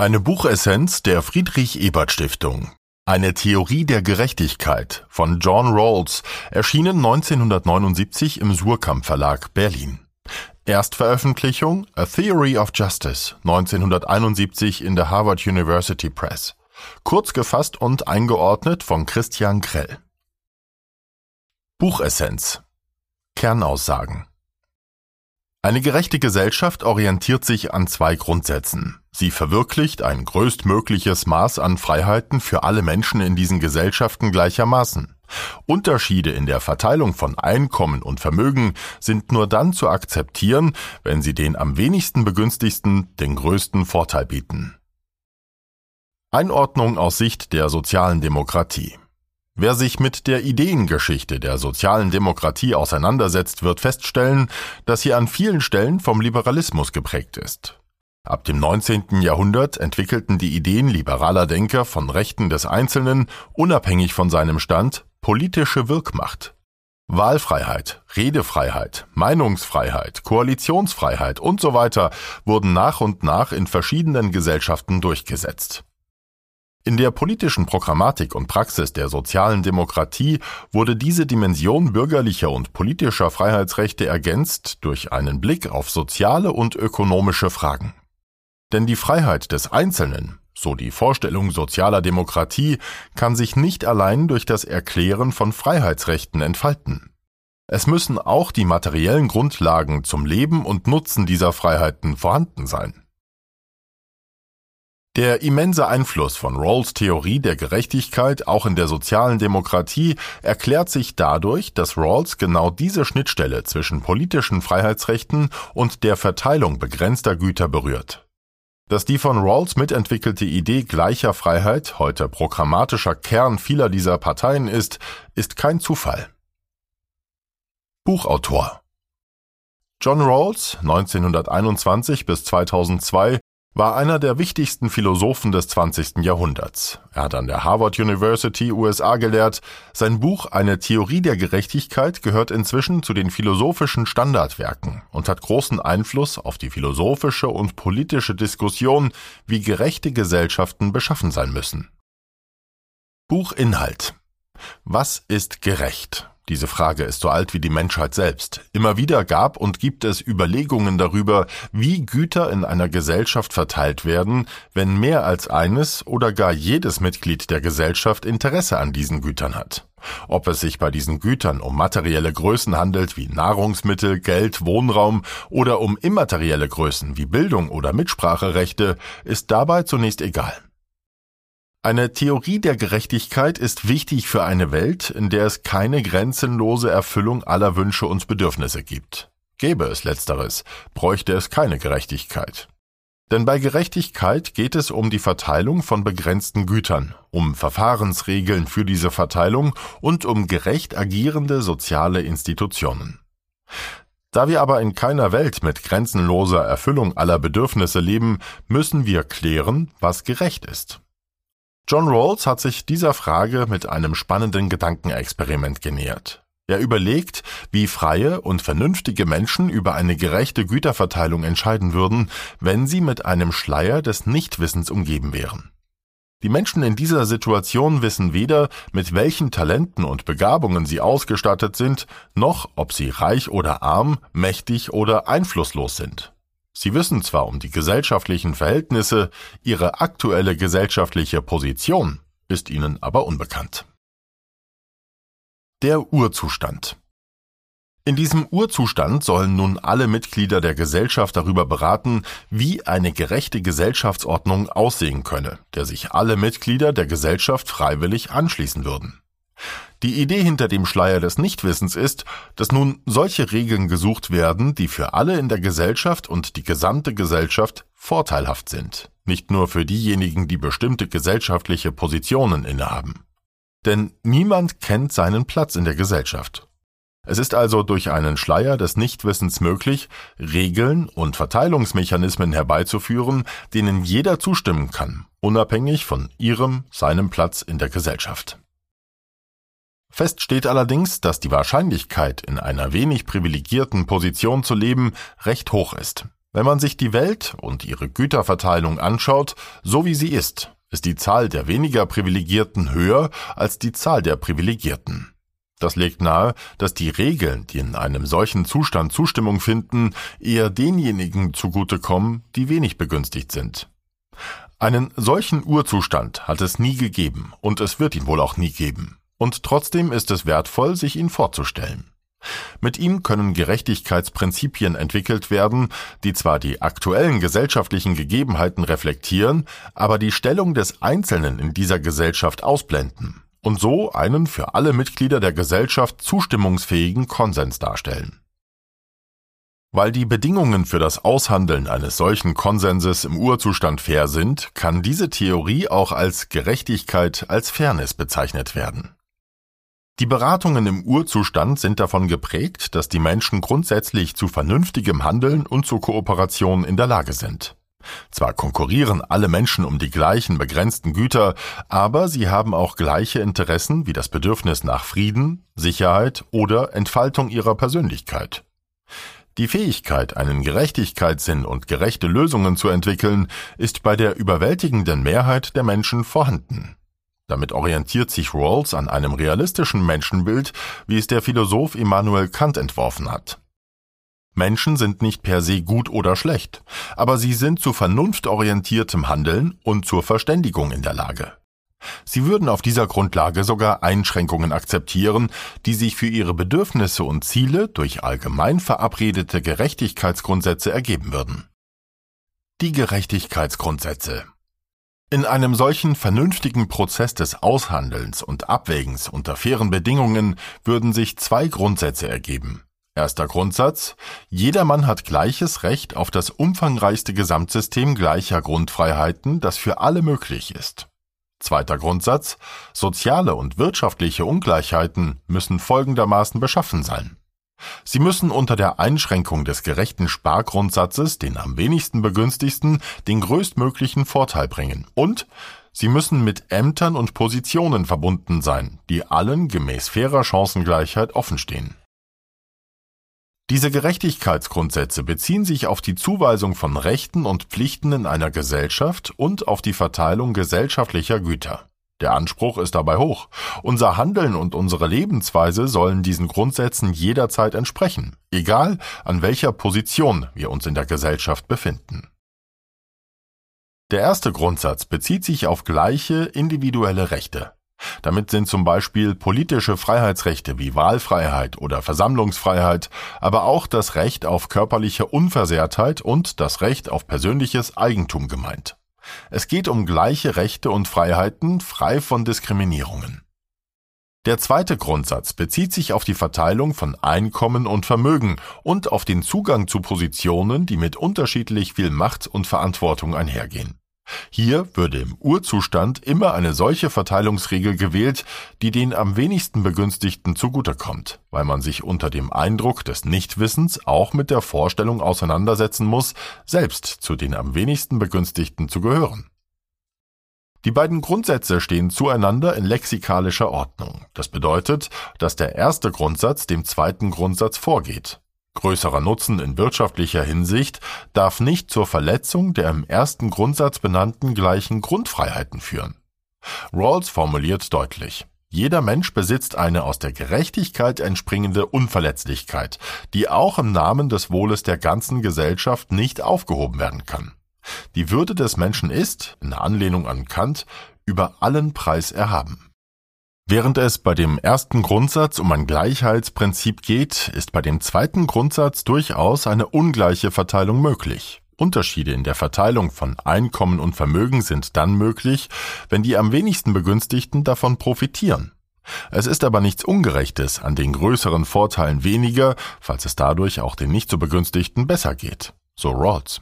Eine Buchessenz der Friedrich-Ebert-Stiftung. Eine Theorie der Gerechtigkeit von John Rawls, erschienen 1979 im Surkamp Verlag Berlin. Erstveröffentlichung A Theory of Justice 1971 in der Harvard University Press. Kurz gefasst und eingeordnet von Christian Grell. Buchessenz Kernaussagen eine gerechte Gesellschaft orientiert sich an zwei Grundsätzen. Sie verwirklicht ein größtmögliches Maß an Freiheiten für alle Menschen in diesen Gesellschaften gleichermaßen. Unterschiede in der Verteilung von Einkommen und Vermögen sind nur dann zu akzeptieren, wenn sie den am wenigsten begünstigsten den größten Vorteil bieten. Einordnung aus Sicht der sozialen Demokratie Wer sich mit der Ideengeschichte der sozialen Demokratie auseinandersetzt, wird feststellen, dass sie an vielen Stellen vom Liberalismus geprägt ist. Ab dem 19. Jahrhundert entwickelten die Ideen liberaler Denker von Rechten des Einzelnen, unabhängig von seinem Stand, politische Wirkmacht. Wahlfreiheit, Redefreiheit, Meinungsfreiheit, Koalitionsfreiheit und so weiter wurden nach und nach in verschiedenen Gesellschaften durchgesetzt. In der politischen Programmatik und Praxis der sozialen Demokratie wurde diese Dimension bürgerlicher und politischer Freiheitsrechte ergänzt durch einen Blick auf soziale und ökonomische Fragen. Denn die Freiheit des Einzelnen, so die Vorstellung sozialer Demokratie, kann sich nicht allein durch das Erklären von Freiheitsrechten entfalten. Es müssen auch die materiellen Grundlagen zum Leben und Nutzen dieser Freiheiten vorhanden sein. Der immense Einfluss von Rawls Theorie der Gerechtigkeit auch in der sozialen Demokratie erklärt sich dadurch, dass Rawls genau diese Schnittstelle zwischen politischen Freiheitsrechten und der Verteilung begrenzter Güter berührt. Dass die von Rawls mitentwickelte Idee gleicher Freiheit heute programmatischer Kern vieler dieser Parteien ist, ist kein Zufall. Buchautor John Rawls, 1921 bis 2002, war einer der wichtigsten Philosophen des 20. Jahrhunderts. Er hat an der Harvard University USA gelehrt. Sein Buch Eine Theorie der Gerechtigkeit gehört inzwischen zu den philosophischen Standardwerken und hat großen Einfluss auf die philosophische und politische Diskussion, wie gerechte Gesellschaften beschaffen sein müssen. Buchinhalt Was ist gerecht? Diese Frage ist so alt wie die Menschheit selbst. Immer wieder gab und gibt es Überlegungen darüber, wie Güter in einer Gesellschaft verteilt werden, wenn mehr als eines oder gar jedes Mitglied der Gesellschaft Interesse an diesen Gütern hat. Ob es sich bei diesen Gütern um materielle Größen handelt wie Nahrungsmittel, Geld, Wohnraum oder um immaterielle Größen wie Bildung oder Mitspracherechte, ist dabei zunächst egal. Eine Theorie der Gerechtigkeit ist wichtig für eine Welt, in der es keine grenzenlose Erfüllung aller Wünsche und Bedürfnisse gibt. Gäbe es letzteres, bräuchte es keine Gerechtigkeit. Denn bei Gerechtigkeit geht es um die Verteilung von begrenzten Gütern, um Verfahrensregeln für diese Verteilung und um gerecht agierende soziale Institutionen. Da wir aber in keiner Welt mit grenzenloser Erfüllung aller Bedürfnisse leben, müssen wir klären, was gerecht ist. John Rawls hat sich dieser Frage mit einem spannenden Gedankenexperiment genähert. Er überlegt, wie freie und vernünftige Menschen über eine gerechte Güterverteilung entscheiden würden, wenn sie mit einem Schleier des Nichtwissens umgeben wären. Die Menschen in dieser Situation wissen weder, mit welchen Talenten und Begabungen sie ausgestattet sind, noch ob sie reich oder arm, mächtig oder einflusslos sind. Sie wissen zwar um die gesellschaftlichen Verhältnisse, ihre aktuelle gesellschaftliche Position ist ihnen aber unbekannt. Der Urzustand in diesem Urzustand sollen nun alle Mitglieder der Gesellschaft darüber beraten, wie eine gerechte Gesellschaftsordnung aussehen könne, der sich alle Mitglieder der Gesellschaft freiwillig anschließen würden. Die Idee hinter dem Schleier des Nichtwissens ist, dass nun solche Regeln gesucht werden, die für alle in der Gesellschaft und die gesamte Gesellschaft vorteilhaft sind, nicht nur für diejenigen, die bestimmte gesellschaftliche Positionen innehaben. Denn niemand kennt seinen Platz in der Gesellschaft. Es ist also durch einen Schleier des Nichtwissens möglich, Regeln und Verteilungsmechanismen herbeizuführen, denen jeder zustimmen kann, unabhängig von ihrem, seinem Platz in der Gesellschaft. Fest steht allerdings, dass die Wahrscheinlichkeit, in einer wenig privilegierten Position zu leben, recht hoch ist. Wenn man sich die Welt und ihre Güterverteilung anschaut, so wie sie ist, ist die Zahl der weniger Privilegierten höher als die Zahl der Privilegierten. Das legt nahe, dass die Regeln, die in einem solchen Zustand Zustimmung finden, eher denjenigen zugutekommen, die wenig begünstigt sind. Einen solchen Urzustand hat es nie gegeben und es wird ihn wohl auch nie geben. Und trotzdem ist es wertvoll, sich ihn vorzustellen. Mit ihm können Gerechtigkeitsprinzipien entwickelt werden, die zwar die aktuellen gesellschaftlichen Gegebenheiten reflektieren, aber die Stellung des Einzelnen in dieser Gesellschaft ausblenden und so einen für alle Mitglieder der Gesellschaft zustimmungsfähigen Konsens darstellen. Weil die Bedingungen für das Aushandeln eines solchen Konsenses im Urzustand fair sind, kann diese Theorie auch als Gerechtigkeit, als Fairness bezeichnet werden. Die Beratungen im Urzustand sind davon geprägt, dass die Menschen grundsätzlich zu vernünftigem Handeln und zur Kooperation in der Lage sind. Zwar konkurrieren alle Menschen um die gleichen begrenzten Güter, aber sie haben auch gleiche Interessen wie das Bedürfnis nach Frieden, Sicherheit oder Entfaltung ihrer Persönlichkeit. Die Fähigkeit, einen Gerechtigkeitssinn und gerechte Lösungen zu entwickeln, ist bei der überwältigenden Mehrheit der Menschen vorhanden. Damit orientiert sich Rawls an einem realistischen Menschenbild, wie es der Philosoph Immanuel Kant entworfen hat. Menschen sind nicht per se gut oder schlecht, aber sie sind zu vernunftorientiertem Handeln und zur Verständigung in der Lage. Sie würden auf dieser Grundlage sogar Einschränkungen akzeptieren, die sich für ihre Bedürfnisse und Ziele durch allgemein verabredete Gerechtigkeitsgrundsätze ergeben würden. Die Gerechtigkeitsgrundsätze in einem solchen vernünftigen Prozess des Aushandelns und Abwägens unter fairen Bedingungen würden sich zwei Grundsätze ergeben. Erster Grundsatz Jedermann hat gleiches Recht auf das umfangreichste Gesamtsystem gleicher Grundfreiheiten, das für alle möglich ist. Zweiter Grundsatz Soziale und wirtschaftliche Ungleichheiten müssen folgendermaßen beschaffen sein. Sie müssen unter der Einschränkung des gerechten Spargrundsatzes den am wenigsten begünstigsten den größtmöglichen Vorteil bringen und sie müssen mit Ämtern und Positionen verbunden sein, die allen gemäß fairer Chancengleichheit offenstehen. Diese Gerechtigkeitsgrundsätze beziehen sich auf die Zuweisung von Rechten und Pflichten in einer Gesellschaft und auf die Verteilung gesellschaftlicher Güter. Der Anspruch ist dabei hoch. Unser Handeln und unsere Lebensweise sollen diesen Grundsätzen jederzeit entsprechen, egal an welcher Position wir uns in der Gesellschaft befinden. Der erste Grundsatz bezieht sich auf gleiche individuelle Rechte. Damit sind zum Beispiel politische Freiheitsrechte wie Wahlfreiheit oder Versammlungsfreiheit, aber auch das Recht auf körperliche Unversehrtheit und das Recht auf persönliches Eigentum gemeint. Es geht um gleiche Rechte und Freiheiten, frei von Diskriminierungen. Der zweite Grundsatz bezieht sich auf die Verteilung von Einkommen und Vermögen und auf den Zugang zu Positionen, die mit unterschiedlich viel Macht und Verantwortung einhergehen. Hier würde im Urzustand immer eine solche Verteilungsregel gewählt, die den am wenigsten Begünstigten zugutekommt, weil man sich unter dem Eindruck des Nichtwissens auch mit der Vorstellung auseinandersetzen muss, selbst zu den am wenigsten Begünstigten zu gehören. Die beiden Grundsätze stehen zueinander in lexikalischer Ordnung. Das bedeutet, dass der erste Grundsatz dem zweiten Grundsatz vorgeht. Größerer Nutzen in wirtschaftlicher Hinsicht darf nicht zur Verletzung der im ersten Grundsatz benannten gleichen Grundfreiheiten führen. Rawls formuliert deutlich, jeder Mensch besitzt eine aus der Gerechtigkeit entspringende Unverletzlichkeit, die auch im Namen des Wohles der ganzen Gesellschaft nicht aufgehoben werden kann. Die Würde des Menschen ist, in Anlehnung an Kant, über allen Preis erhaben. Während es bei dem ersten Grundsatz um ein Gleichheitsprinzip geht, ist bei dem zweiten Grundsatz durchaus eine ungleiche Verteilung möglich. Unterschiede in der Verteilung von Einkommen und Vermögen sind dann möglich, wenn die am wenigsten Begünstigten davon profitieren. Es ist aber nichts Ungerechtes an den größeren Vorteilen weniger, falls es dadurch auch den nicht so Begünstigten besser geht. So Rawls.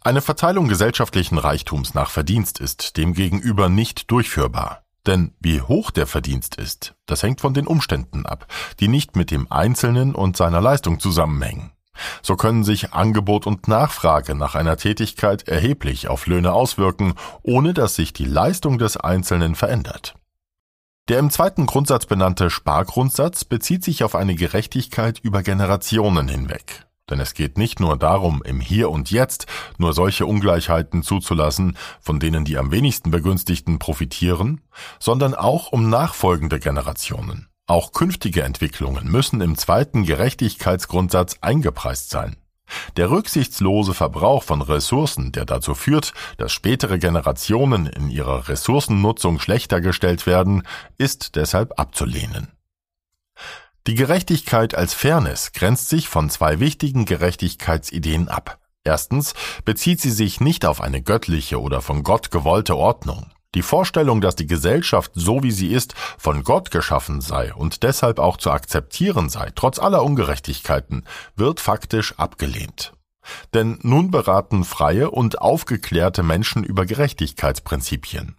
Eine Verteilung gesellschaftlichen Reichtums nach Verdienst ist demgegenüber nicht durchführbar. Denn wie hoch der Verdienst ist, das hängt von den Umständen ab, die nicht mit dem Einzelnen und seiner Leistung zusammenhängen. So können sich Angebot und Nachfrage nach einer Tätigkeit erheblich auf Löhne auswirken, ohne dass sich die Leistung des Einzelnen verändert. Der im zweiten Grundsatz benannte Spargrundsatz bezieht sich auf eine Gerechtigkeit über Generationen hinweg. Denn es geht nicht nur darum, im Hier und Jetzt nur solche Ungleichheiten zuzulassen, von denen die am wenigsten Begünstigten profitieren, sondern auch um nachfolgende Generationen. Auch künftige Entwicklungen müssen im zweiten Gerechtigkeitsgrundsatz eingepreist sein. Der rücksichtslose Verbrauch von Ressourcen, der dazu führt, dass spätere Generationen in ihrer Ressourcennutzung schlechter gestellt werden, ist deshalb abzulehnen. Die Gerechtigkeit als Fairness grenzt sich von zwei wichtigen Gerechtigkeitsideen ab. Erstens bezieht sie sich nicht auf eine göttliche oder von Gott gewollte Ordnung. Die Vorstellung, dass die Gesellschaft so wie sie ist, von Gott geschaffen sei und deshalb auch zu akzeptieren sei, trotz aller Ungerechtigkeiten, wird faktisch abgelehnt. Denn nun beraten freie und aufgeklärte Menschen über Gerechtigkeitsprinzipien.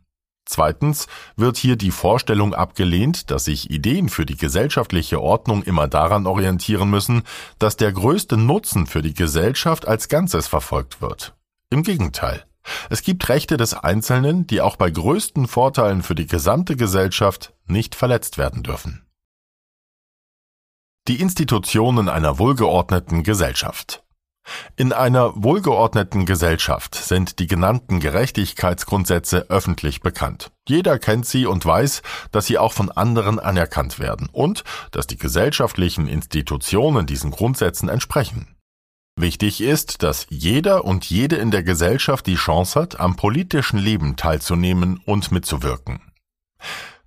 Zweitens wird hier die Vorstellung abgelehnt, dass sich Ideen für die gesellschaftliche Ordnung immer daran orientieren müssen, dass der größte Nutzen für die Gesellschaft als Ganzes verfolgt wird. Im Gegenteil. Es gibt Rechte des Einzelnen, die auch bei größten Vorteilen für die gesamte Gesellschaft nicht verletzt werden dürfen. Die Institutionen einer wohlgeordneten Gesellschaft. In einer wohlgeordneten Gesellschaft sind die genannten Gerechtigkeitsgrundsätze öffentlich bekannt. Jeder kennt sie und weiß, dass sie auch von anderen anerkannt werden und dass die gesellschaftlichen Institutionen diesen Grundsätzen entsprechen. Wichtig ist, dass jeder und jede in der Gesellschaft die Chance hat, am politischen Leben teilzunehmen und mitzuwirken.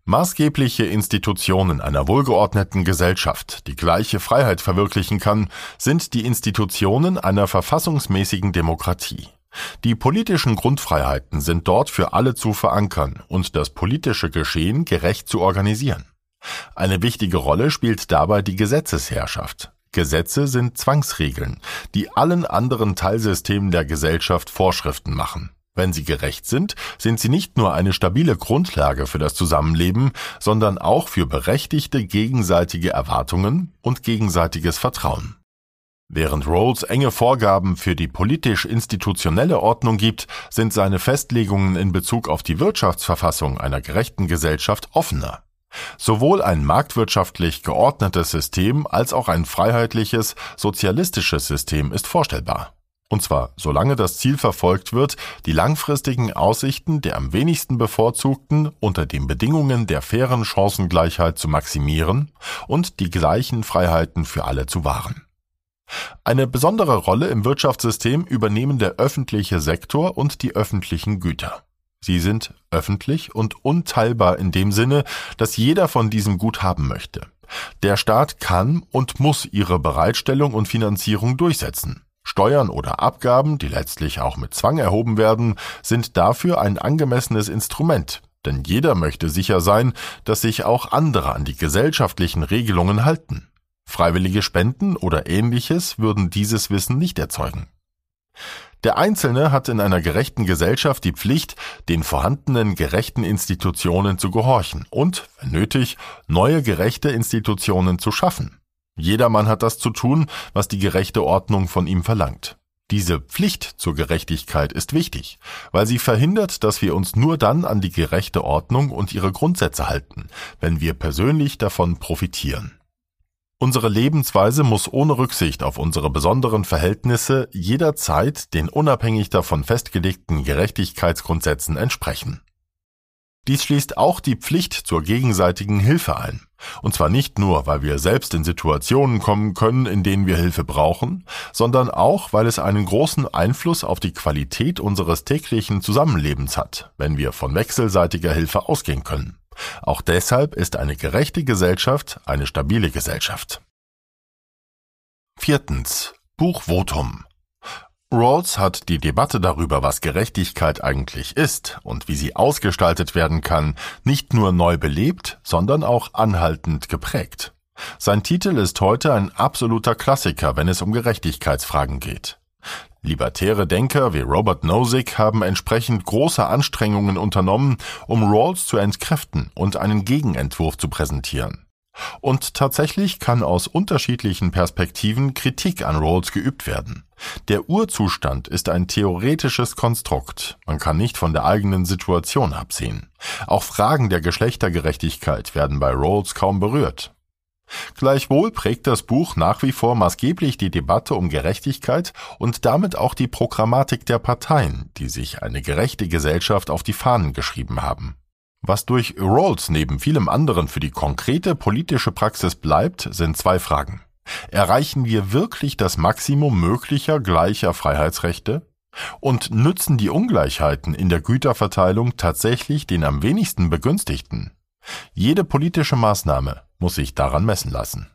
Maßgebliche Institutionen einer wohlgeordneten Gesellschaft, die gleiche Freiheit verwirklichen kann, sind die Institutionen einer verfassungsmäßigen Demokratie. Die politischen Grundfreiheiten sind dort für alle zu verankern und das politische Geschehen gerecht zu organisieren. Eine wichtige Rolle spielt dabei die Gesetzesherrschaft. Gesetze sind Zwangsregeln, die allen anderen Teilsystemen der Gesellschaft Vorschriften machen. Wenn sie gerecht sind, sind sie nicht nur eine stabile Grundlage für das Zusammenleben, sondern auch für berechtigte gegenseitige Erwartungen und gegenseitiges Vertrauen. Während Rawls enge Vorgaben für die politisch-institutionelle Ordnung gibt, sind seine Festlegungen in Bezug auf die Wirtschaftsverfassung einer gerechten Gesellschaft offener. Sowohl ein marktwirtschaftlich geordnetes System als auch ein freiheitliches, sozialistisches System ist vorstellbar. Und zwar solange das Ziel verfolgt wird, die langfristigen Aussichten der am wenigsten Bevorzugten unter den Bedingungen der fairen Chancengleichheit zu maximieren und die gleichen Freiheiten für alle zu wahren. Eine besondere Rolle im Wirtschaftssystem übernehmen der öffentliche Sektor und die öffentlichen Güter. Sie sind öffentlich und unteilbar in dem Sinne, dass jeder von diesem Gut haben möchte. Der Staat kann und muss ihre Bereitstellung und Finanzierung durchsetzen. Steuern oder Abgaben, die letztlich auch mit Zwang erhoben werden, sind dafür ein angemessenes Instrument, denn jeder möchte sicher sein, dass sich auch andere an die gesellschaftlichen Regelungen halten. Freiwillige Spenden oder ähnliches würden dieses Wissen nicht erzeugen. Der Einzelne hat in einer gerechten Gesellschaft die Pflicht, den vorhandenen gerechten Institutionen zu gehorchen und, wenn nötig, neue gerechte Institutionen zu schaffen. Jedermann hat das zu tun, was die gerechte Ordnung von ihm verlangt. Diese Pflicht zur Gerechtigkeit ist wichtig, weil sie verhindert, dass wir uns nur dann an die gerechte Ordnung und ihre Grundsätze halten, wenn wir persönlich davon profitieren. Unsere Lebensweise muss ohne Rücksicht auf unsere besonderen Verhältnisse jederzeit den unabhängig davon festgelegten Gerechtigkeitsgrundsätzen entsprechen. Dies schließt auch die Pflicht zur gegenseitigen Hilfe ein. Und zwar nicht nur, weil wir selbst in Situationen kommen können, in denen wir Hilfe brauchen, sondern auch, weil es einen großen Einfluss auf die Qualität unseres täglichen Zusammenlebens hat, wenn wir von wechselseitiger Hilfe ausgehen können. Auch deshalb ist eine gerechte Gesellschaft eine stabile Gesellschaft. Viertens. Buchvotum. Rawls hat die Debatte darüber, was Gerechtigkeit eigentlich ist und wie sie ausgestaltet werden kann, nicht nur neu belebt, sondern auch anhaltend geprägt. Sein Titel ist heute ein absoluter Klassiker, wenn es um Gerechtigkeitsfragen geht. Libertäre Denker wie Robert Nozick haben entsprechend große Anstrengungen unternommen, um Rawls zu entkräften und einen Gegenentwurf zu präsentieren. Und tatsächlich kann aus unterschiedlichen Perspektiven Kritik an Rawls geübt werden. Der Urzustand ist ein theoretisches Konstrukt. Man kann nicht von der eigenen Situation absehen. Auch Fragen der Geschlechtergerechtigkeit werden bei Rawls kaum berührt. Gleichwohl prägt das Buch nach wie vor maßgeblich die Debatte um Gerechtigkeit und damit auch die Programmatik der Parteien, die sich eine gerechte Gesellschaft auf die Fahnen geschrieben haben. Was durch Rawls neben vielem anderen für die konkrete politische Praxis bleibt, sind zwei Fragen. Erreichen wir wirklich das Maximum möglicher gleicher Freiheitsrechte? Und nützen die Ungleichheiten in der Güterverteilung tatsächlich den am wenigsten Begünstigten? Jede politische Maßnahme muss sich daran messen lassen.